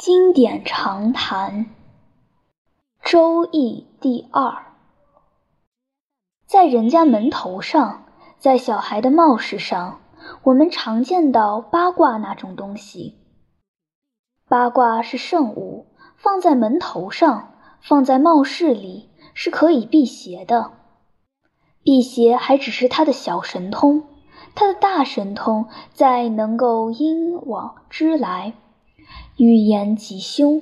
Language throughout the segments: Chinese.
经典长谈，《周易》第二，在人家门头上，在小孩的帽饰上，我们常见到八卦那种东西。八卦是圣物，放在门头上，放在帽饰里，是可以辟邪的。辟邪还只是他的小神通，他的大神通在能够因往知来。预言吉凶，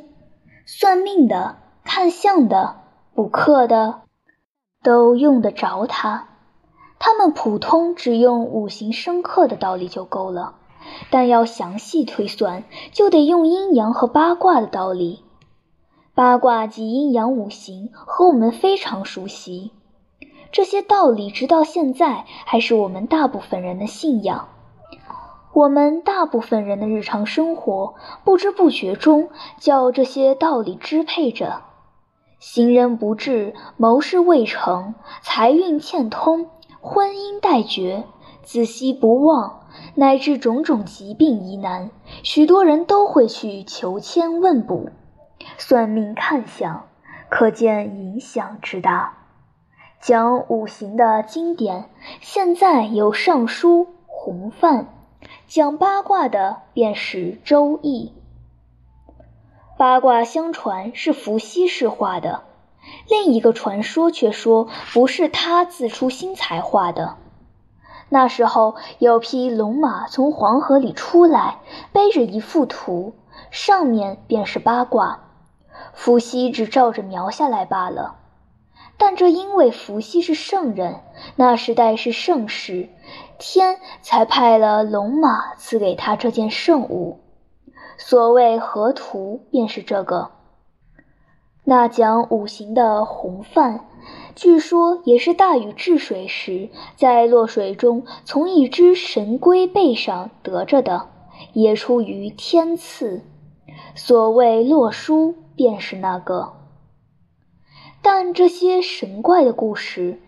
算命的、看相的、卜课的，都用得着它。他们普通只用五行生克的道理就够了，但要详细推算，就得用阴阳和八卦的道理。八卦及阴阳五行和我们非常熟悉，这些道理直到现在还是我们大部分人的信仰。我们大部分人的日常生活，不知不觉中叫这些道理支配着。行人不至，谋事未成，财运欠通，婚姻待绝，子息不旺，乃至种种疾病疑难，许多人都会去求签问卜、算命看相，可见影响之大。讲五行的经典，现在有《尚书》《洪范》。讲八卦的便是《周易》。八卦相传是伏羲氏画的，另一个传说却说不是他自出心裁画的。那时候有匹龙马从黄河里出来，背着一幅图，上面便是八卦，伏羲只照着描下来罢了。但这因为伏羲是圣人，那时代是盛世，天才派了龙马赐给他这件圣物。所谓河图，便是这个。那讲五行的洪范，据说也是大禹治水时，在落水中从一只神龟背上得着的，也出于天赐。所谓洛书，便是那个。但这些神怪的故事，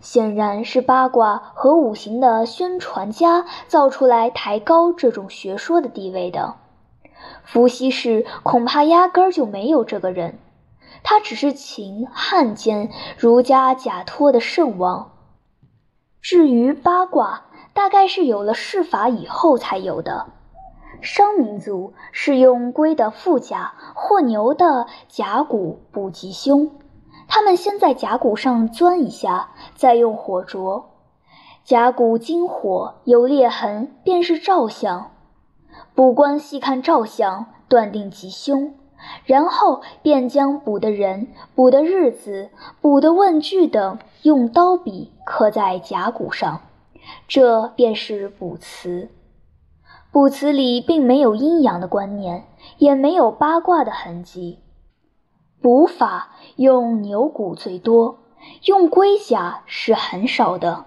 显然是八卦和五行的宣传家造出来抬高这种学说的地位的。伏羲氏恐怕压根儿就没有这个人，他只是秦汉间儒家假托的圣王。至于八卦，大概是有了谥法以后才有的。商民族是用龟的腹甲或牛的甲骨补吉凶。他们先在甲骨上钻一下，再用火灼。甲骨经火有裂痕，便是兆象。卜官细看兆象，断定吉凶，然后便将卜的人、卜的日子、卜的问句等用刀笔刻在甲骨上，这便是卜辞。卜辞里并没有阴阳的观念，也没有八卦的痕迹。卜法用牛骨最多，用龟甲是很少的。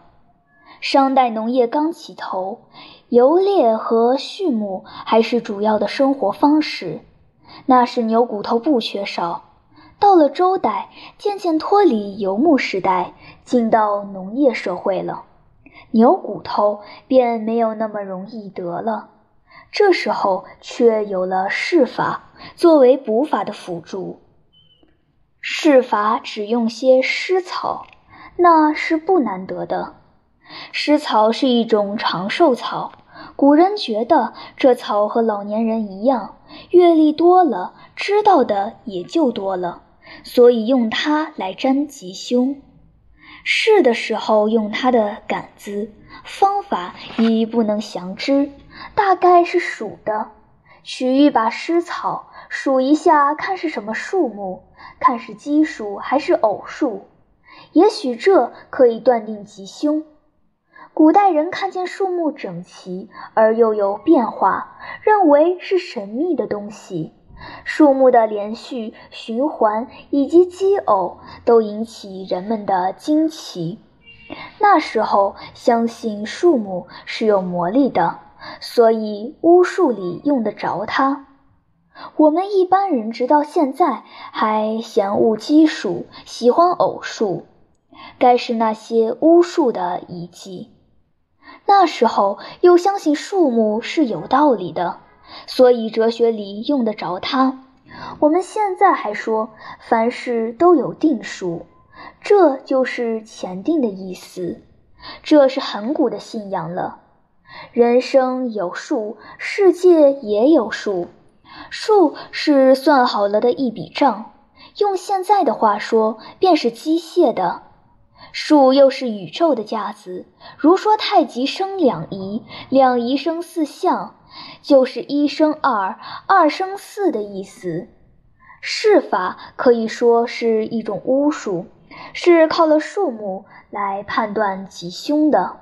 商代农业刚起头，游猎和畜牧还是主要的生活方式，那时牛骨头不缺少。到了周代，渐渐脱离游牧时代，进到农业社会了，牛骨头便没有那么容易得了。这时候却有了释法作为卜法的辅助。试法只用些湿草，那是不难得的。湿草是一种长寿草，古人觉得这草和老年人一样，阅历多了，知道的也就多了，所以用它来占吉凶。试的时候用它的杆子，方法已不能详知，大概是数的，取一把湿草，数一下，看是什么数目。看是奇数还是偶数，也许这可以断定吉凶。古代人看见数目整齐而又有变化，认为是神秘的东西。数目的连续循环以及奇偶都引起人们的惊奇。那时候相信数目是有魔力的，所以巫术里用得着它。我们一般人直到现在还嫌恶奇数，喜欢偶数，该是那些巫术的遗迹。那时候又相信数目是有道理的，所以哲学里用得着它。我们现在还说凡事都有定数，这就是前定的意思。这是很古的信仰了。人生有数，世界也有数。数是算好了的一笔账，用现在的话说，便是机械的。数又是宇宙的架子，如说太极生两仪，两仪生四象，就是一生二，二生四的意思。事法可以说是一种巫术，是靠了数目来判断吉凶的。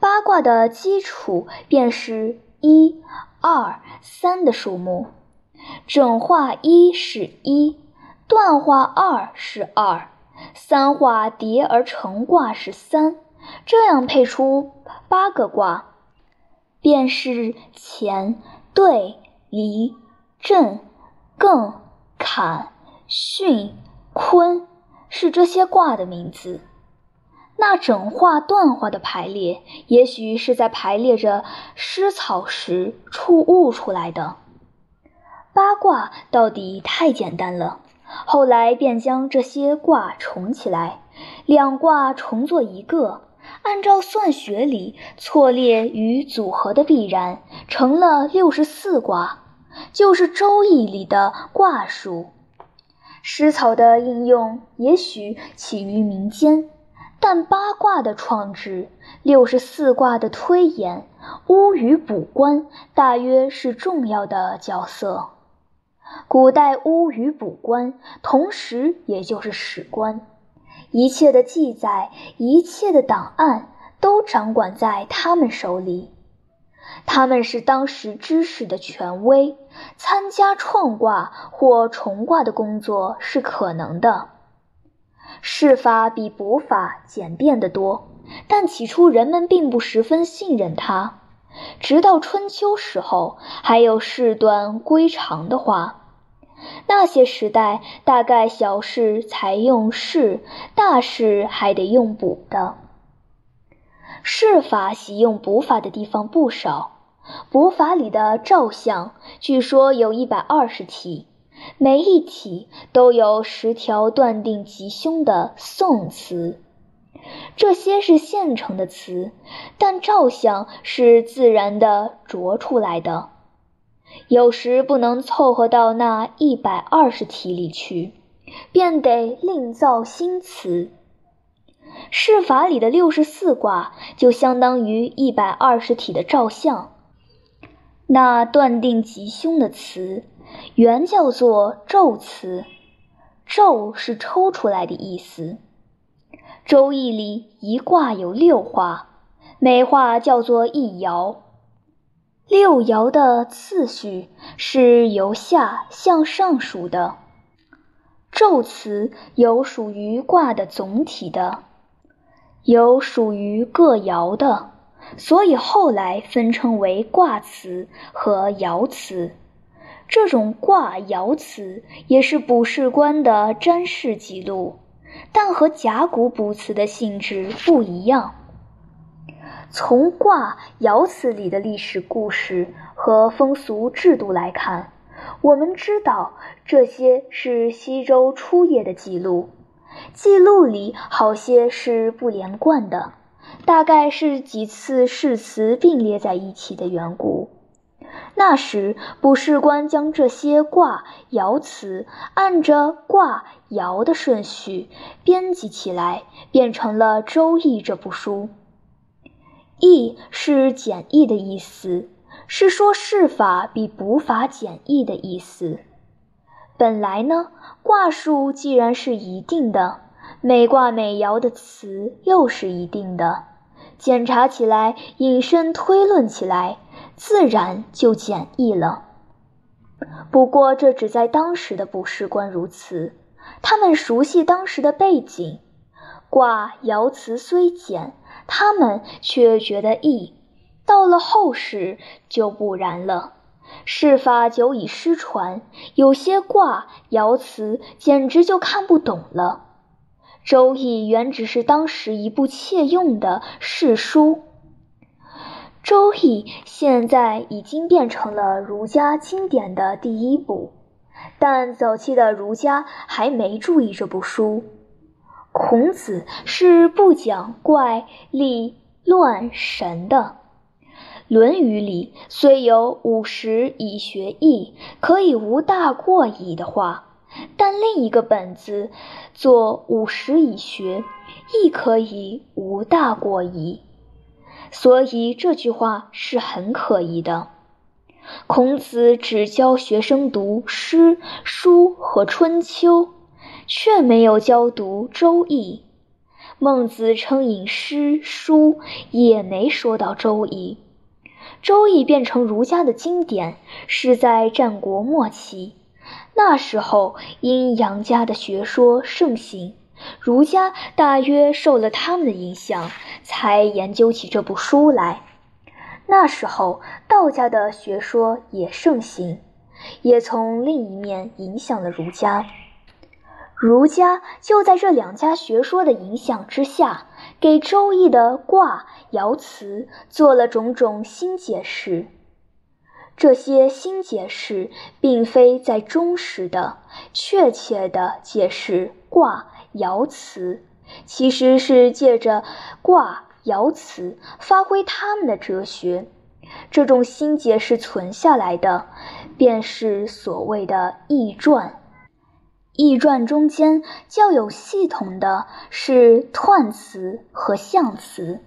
八卦的基础便是一、二、三的数目，整画一是一，断画二是二，三画叠而成卦是三，这样配出八个卦，便是乾、兑、离、震、艮、坎、巽、坤，是这些卦的名字。那整画断画的排列，也许是在排列着湿草时触悟出来的。八卦到底太简单了，后来便将这些卦重起来，两卦重做一个，按照算学里错列与组合的必然，成了六十四卦，就是《周易》里的卦数。湿草的应用也许起于民间。但八卦的创制，六十四卦的推演，巫与卜官大约是重要的角色。古代巫与卜官，同时也就是史官，一切的记载，一切的档案，都掌管在他们手里。他们是当时知识的权威，参加创卦或重卦的工作是可能的。事法比补法简便得多，但起初人们并不十分信任它。直到春秋时候，还有事短归长的话。那些时代，大概小事才用事，大事还得用补的。事法喜用补法的地方不少。补法里的照相，据说有一百二十题。每一体都有十条断定吉凶的宋词，这些是现成的词，但照相是自然的着出来的，有时不能凑合到那一百二十题里去，便得另造新词。释法里的六十四卦就相当于一百二十体的照相，那断定吉凶的词。原叫做宙词，宙是抽出来的意思。周易里一卦有六画，每画叫做一爻。六爻的次序是由下向上数的。宙词有属于卦的总体的，有属于各爻的，所以后来分称为卦辞和爻辞。这种卦爻辞也是卜筮官的占事记录，但和甲骨卜辞的性质不一样。从卦爻辞里的历史故事和风俗制度来看，我们知道这些是西周初叶的记录，记录里好些是不连贯的，大概是几次誓词并列在一起的缘故。那时，卜筮官将这些卦爻辞按着卦爻的顺序编辑起来，变成了《周易》这部书。易是简易的意思，是说事法比卜法简易的意思。本来呢，卦数既然是一定的，每卦每爻的词又是一定的，检查起来，引申推论起来。自然就简易了。不过这只在当时的卜筮官如此，他们熟悉当时的背景，卦爻辞虽简，他们却觉得易。到了后世就不然了，事法久已失传，有些卦爻辞简直就看不懂了。《周易》原只是当时一部窃用的世书。《周易》现在已经变成了儒家经典的第一部，但早期的儒家还没注意这部书。孔子是不讲怪力乱神的。《论语》里虽有“五十以学艺，可以无大过矣”的话，但另一个本子做“五十以学，亦可以无大过矣”。所以这句话是很可疑的。孔子只教学生读诗、书和《春秋》，却没有教读《周易》。孟子称引诗书，也没说到《周易》。《周易》变成儒家的经典是在战国末期，那时候阴阳家的学说盛行，儒家大约受了他们的影响，才研究起这部书来。那时候，道家的学说也盛行，也从另一面影响了儒家。儒家就在这两家学说的影响之下，给《周易》的卦爻辞做了种种新解释。这些新解释并非在忠实的、确切的解释卦爻辞，其实是借着卦。爻辞发挥他们的哲学，这种新解释存下来的，便是所谓的易传。易传中间较有系统的是彖辞和象辞。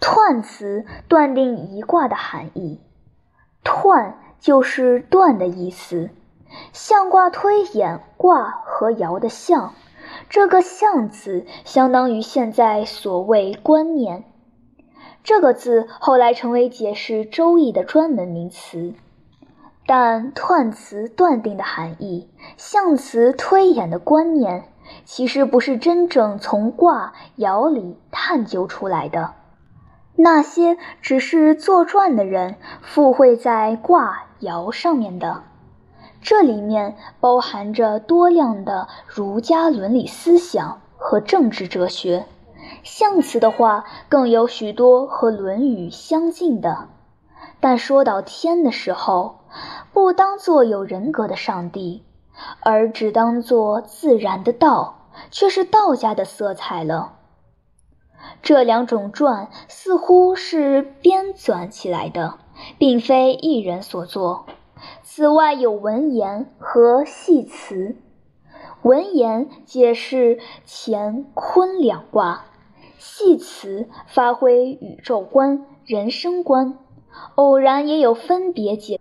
彖辞断定一卦的含义，彖就是断的意思。象卦推演卦和爻的象。这个“象”字相当于现在所谓“观念”这个字，后来成为解释《周易》的专门名词。但断辞断定的含义，象辞推演的观念，其实不是真正从卦爻里探究出来的，那些只是作传的人附会在卦爻上面的。这里面包含着多样的儒家伦理思想和政治哲学，象辞的话更有许多和《论语》相近的。但说到天的时候，不当作有人格的上帝，而只当作自然的道，却是道家的色彩了。这两种传似乎是编纂起来的，并非一人所作。此外有文言和系辞，文言解释乾坤两卦，系辞发挥宇宙观、人生观，偶然也有分别解。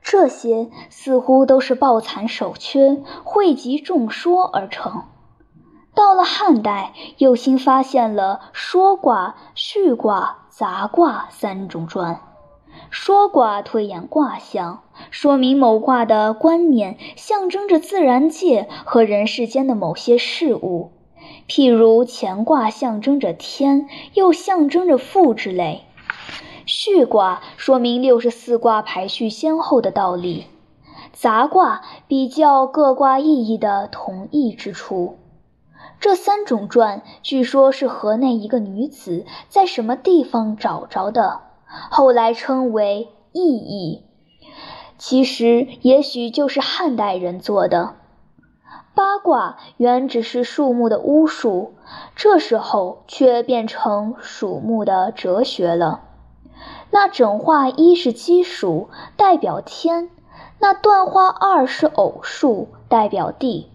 这些似乎都是抱残守缺、汇集众说而成。到了汉代，又新发现了说卦、序卦、杂卦三种传。说卦推演卦象，说明某卦的观念象征着自然界和人世间的某些事物，譬如乾卦象征着天，又象征着父之类。序卦说明六十四卦排序先后的道理。杂卦比较各卦意义的同义之处。这三种传，据说是河内一个女子在什么地方找着的。后来称为“意义”，其实也许就是汉代人做的。八卦原只是树木的巫术，这时候却变成属木的哲学了。那整化一是奇数，代表天；那断化二是偶数，代表地。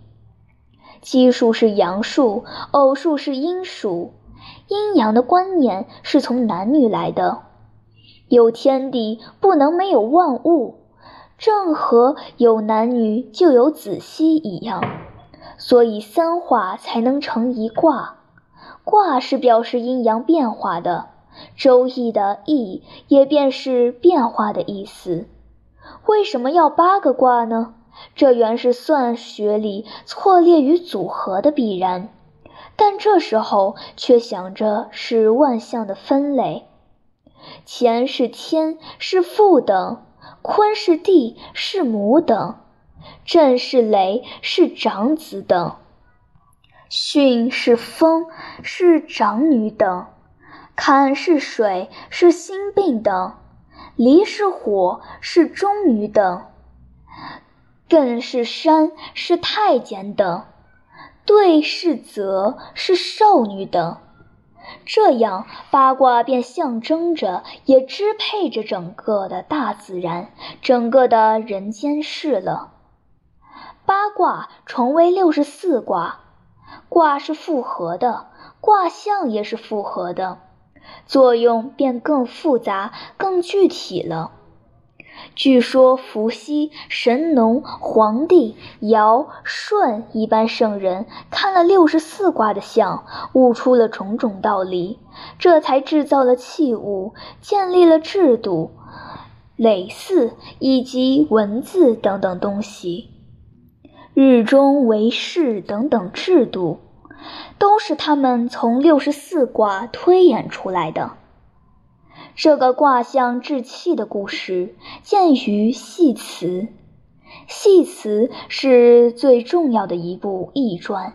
奇数是阳数，偶数是阴数。阴阳的观念是从男女来的。有天地，不能没有万物，正和有男女就有子息一样，所以三化才能成一卦。卦是表示阴阳变化的，《周易》的“易”也便是变化的意思。为什么要八个卦呢？这原是算学里错列与组合的必然，但这时候却想着是万象的分类。乾是天，是父等；坤是地，是母等；震是雷，是长子等；巽是风，是长女等；坎是水，是心病等；离是火，是中女等；艮是山，是太监等；兑是泽，是少女等。这样，八卦便象征着，也支配着整个的大自然，整个的人间事了。八卦重为六十四卦，卦是复合的，卦象也是复合的，作用便更复杂、更具体了。据说伏羲、神农、黄帝、尧、舜一般圣人看了六十四卦的象，悟出了种种道理，这才制造了器物，建立了制度、耒耜以及文字等等东西。日中为市等等制度，都是他们从六十四卦推演出来的。这个卦象制气的故事见于《系辞》，《系辞》是最重要的一部易传。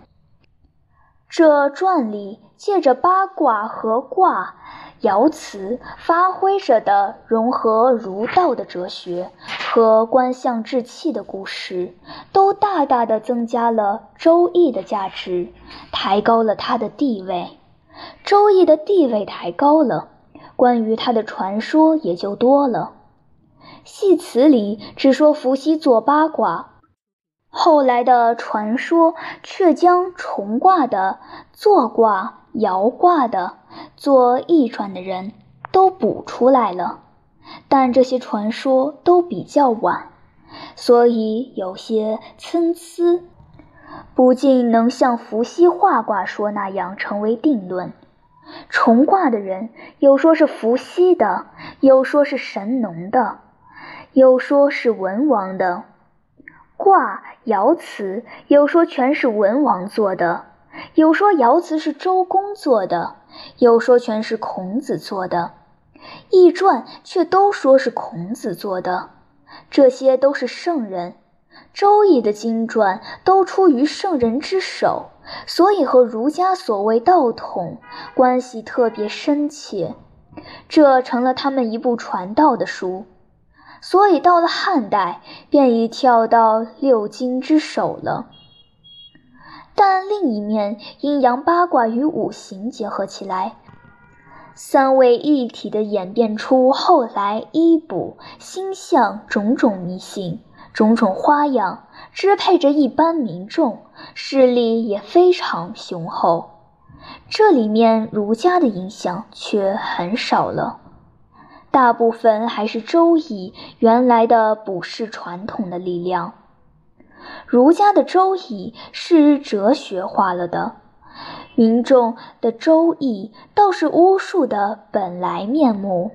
这传里借着八卦和卦爻辞，发挥着的融合儒道的哲学和观象制气的故事，都大大的增加了《周易》的价值，抬高了它的地位。《周易》的地位抬高了。关于他的传说也就多了。戏词里只说伏羲做八卦，后来的传说却将重卦的、坐卦、摇卦的、做易传的人都补出来了。但这些传说都比较晚，所以有些参差，不尽能像伏羲画卦说那样成为定论。重卦的人，有说是伏羲的，有说是神农的，有说是文王的。卦爻辞，有说全是文王做的，有说爻辞是周公做的，有说全是孔子做的。易传却都说是孔子做的，这些都是圣人。周易的经传都出于圣人之手，所以和儒家所谓道统关系特别深切，这成了他们一部传道的书。所以到了汉代，便已跳到六经之首了。但另一面，阴阳八卦与五行结合起来，三位一体的演变出后来医卜、星象种种迷信。种种花样支配着一般民众，势力也非常雄厚。这里面儒家的影响却很少了，大部分还是周易原来的卜筮传统的力量。儒家的周易是哲学化了的，民众的周易倒是巫术的本来面目。